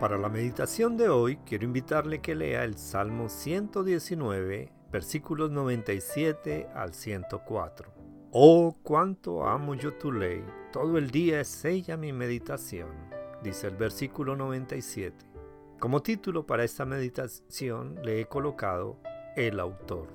Para la meditación de hoy quiero invitarle que lea el Salmo 119, versículos 97 al 104. Oh, cuánto amo yo tu ley, todo el día es ella mi meditación, dice el versículo 97. Como título para esta meditación le he colocado El autor.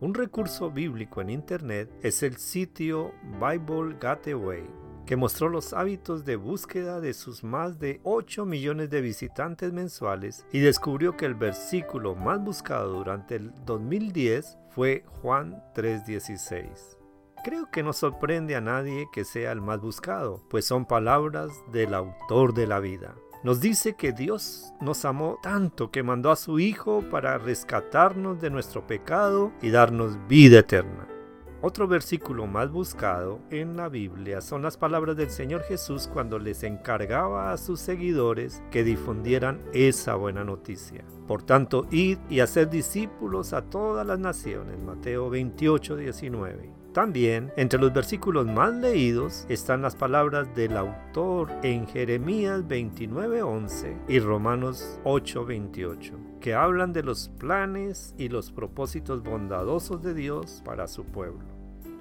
Un recurso bíblico en Internet es el sitio Bible Gateway que mostró los hábitos de búsqueda de sus más de 8 millones de visitantes mensuales y descubrió que el versículo más buscado durante el 2010 fue Juan 3:16. Creo que no sorprende a nadie que sea el más buscado, pues son palabras del autor de la vida. Nos dice que Dios nos amó tanto que mandó a su Hijo para rescatarnos de nuestro pecado y darnos vida eterna. Otro versículo más buscado en la Biblia son las palabras del Señor Jesús cuando les encargaba a sus seguidores que difundieran esa buena noticia. Por tanto, id y hacer discípulos a todas las naciones. Mateo 28, 19. También entre los versículos más leídos están las palabras del autor en Jeremías 29:11 y Romanos 8:28, que hablan de los planes y los propósitos bondadosos de Dios para su pueblo.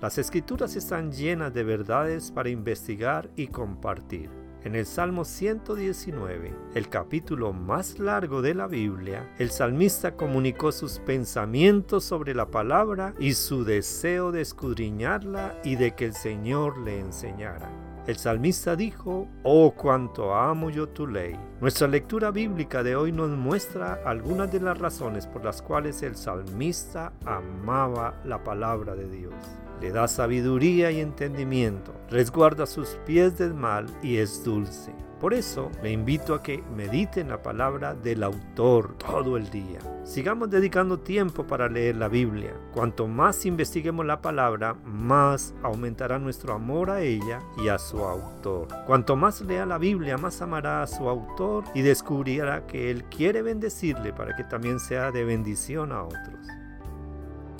Las escrituras están llenas de verdades para investigar y compartir. En el Salmo 119, el capítulo más largo de la Biblia, el salmista comunicó sus pensamientos sobre la palabra y su deseo de escudriñarla y de que el Señor le enseñara. El salmista dijo, Oh, cuánto amo yo tu ley. Nuestra lectura bíblica de hoy nos muestra algunas de las razones por las cuales el salmista amaba la palabra de Dios le da sabiduría y entendimiento, resguarda sus pies del mal y es dulce. Por eso le invito a que mediten la palabra del autor todo el día. Sigamos dedicando tiempo para leer la Biblia. Cuanto más investiguemos la palabra, más aumentará nuestro amor a ella y a su autor. Cuanto más lea la Biblia, más amará a su autor y descubrirá que Él quiere bendecirle para que también sea de bendición a otros.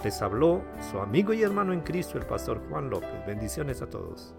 Les habló su amigo y hermano en Cristo, el pastor Juan López. Bendiciones a todos.